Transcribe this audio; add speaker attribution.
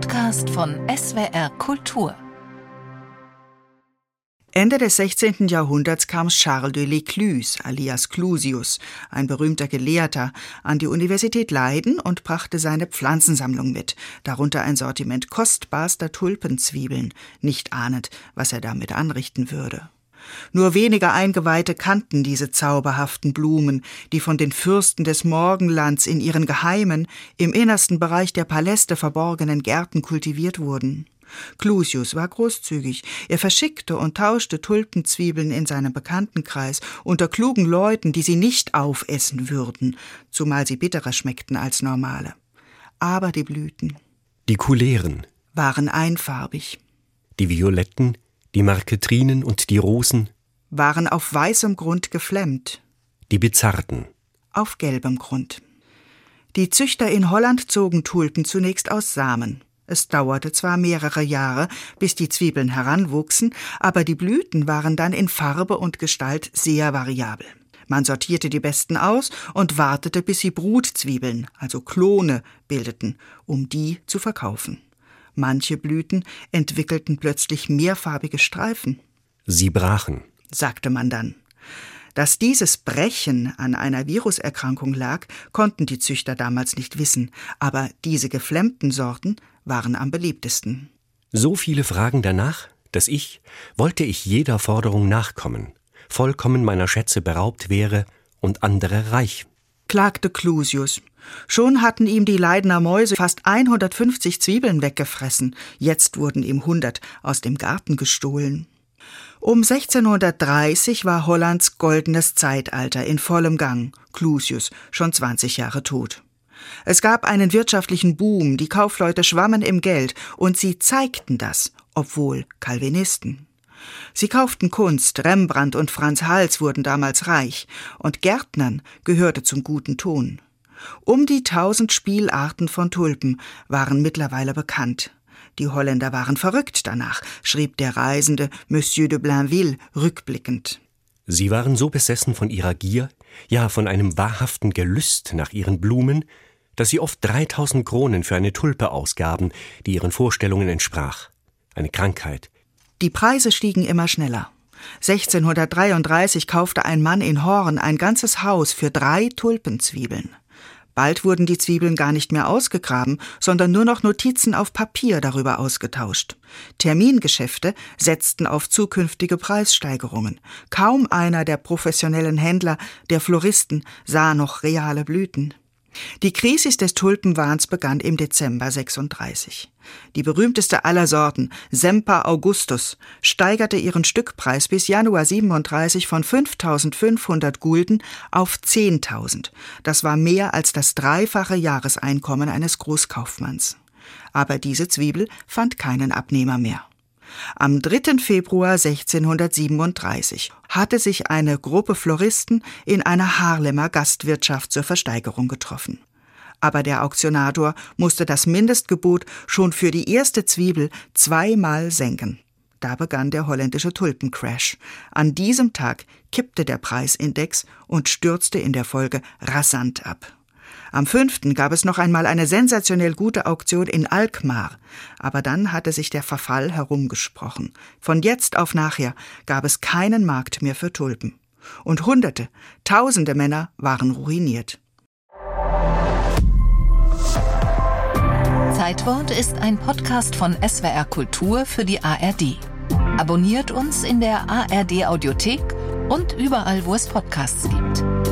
Speaker 1: Podcast von SWR Kultur.
Speaker 2: Ende des 16. Jahrhunderts kam Charles de L'Écluse, alias Clusius, ein berühmter Gelehrter, an die Universität Leiden und brachte seine Pflanzensammlung mit, darunter ein Sortiment kostbarster Tulpenzwiebeln, nicht ahnend, was er damit anrichten würde. Nur wenige Eingeweihte kannten diese zauberhaften Blumen, die von den Fürsten des Morgenlands in ihren geheimen, im innersten Bereich der Paläste verborgenen Gärten kultiviert wurden. Clusius war großzügig. Er verschickte und tauschte Tulpenzwiebeln in seinem Bekanntenkreis unter klugen Leuten, die sie nicht aufessen würden, zumal sie bitterer schmeckten als normale. Aber die Blüten.
Speaker 3: Die Kuleren.
Speaker 2: Waren einfarbig.
Speaker 3: Die Violetten die Marketrinen und die Rosen
Speaker 2: waren auf weißem Grund geflemmt,
Speaker 3: die Bizarden
Speaker 2: auf gelbem Grund. Die Züchter in Holland zogen Tulpen zunächst aus Samen. Es dauerte zwar mehrere Jahre, bis die Zwiebeln heranwuchsen, aber die Blüten waren dann in Farbe und Gestalt sehr variabel. Man sortierte die besten aus und wartete, bis sie Brutzwiebeln, also Klone, bildeten, um die zu verkaufen. Manche Blüten entwickelten plötzlich mehrfarbige Streifen.
Speaker 3: Sie brachen,
Speaker 2: sagte man dann. Dass dieses Brechen an einer Viruserkrankung lag, konnten die Züchter damals nicht wissen, aber diese geflemmten Sorten waren am beliebtesten.
Speaker 3: So viele Fragen danach, dass ich, wollte ich jeder Forderung nachkommen, vollkommen meiner Schätze beraubt wäre und andere reich
Speaker 2: klagte Clusius. Schon hatten ihm die Leidener Mäuse fast 150 Zwiebeln weggefressen, jetzt wurden ihm 100 aus dem Garten gestohlen. Um 1630 war Hollands goldenes Zeitalter in vollem Gang, Clusius schon 20 Jahre tot. Es gab einen wirtschaftlichen Boom, die Kaufleute schwammen im Geld, und sie zeigten das, obwohl Calvinisten. Sie kauften Kunst, Rembrandt und Franz Hals wurden damals reich, und Gärtnern gehörte zum guten Ton. Um die tausend Spielarten von Tulpen waren mittlerweile bekannt. Die Holländer waren verrückt danach, schrieb der Reisende Monsieur de Blainville rückblickend.
Speaker 3: Sie waren so besessen von ihrer Gier, ja von einem wahrhaften Gelüst nach ihren Blumen, dass sie oft dreitausend Kronen für eine Tulpe ausgaben, die ihren Vorstellungen entsprach. Eine Krankheit,
Speaker 2: die Preise stiegen immer schneller. 1633 kaufte ein Mann in Horn ein ganzes Haus für drei Tulpenzwiebeln. Bald wurden die Zwiebeln gar nicht mehr ausgegraben, sondern nur noch Notizen auf Papier darüber ausgetauscht. Termingeschäfte setzten auf zukünftige Preissteigerungen. Kaum einer der professionellen Händler, der Floristen, sah noch reale Blüten. Die Krisis des Tulpenwahns begann im Dezember 36. Die berühmteste aller Sorten, Semper Augustus, steigerte ihren Stückpreis bis Januar 37 von 5.500 Gulden auf 10.000. Das war mehr als das dreifache Jahreseinkommen eines Großkaufmanns. Aber diese Zwiebel fand keinen Abnehmer mehr. Am 3. Februar 1637 hatte sich eine Gruppe Floristen in einer Harlemer Gastwirtschaft zur Versteigerung getroffen. Aber der Auktionator musste das Mindestgebot schon für die erste Zwiebel zweimal senken. Da begann der holländische Tulpencrash. An diesem Tag kippte der Preisindex und stürzte in der Folge rasant ab. Am fünften gab es noch einmal eine sensationell gute Auktion in Alkmaar. Aber dann hatte sich der Verfall herumgesprochen. Von jetzt auf nachher gab es keinen Markt mehr für Tulpen. Und Hunderte, Tausende Männer waren ruiniert.
Speaker 1: Zeitwort ist ein Podcast von SWR Kultur für die ARD. Abonniert uns in der ARD Audiothek und überall, wo es Podcasts gibt.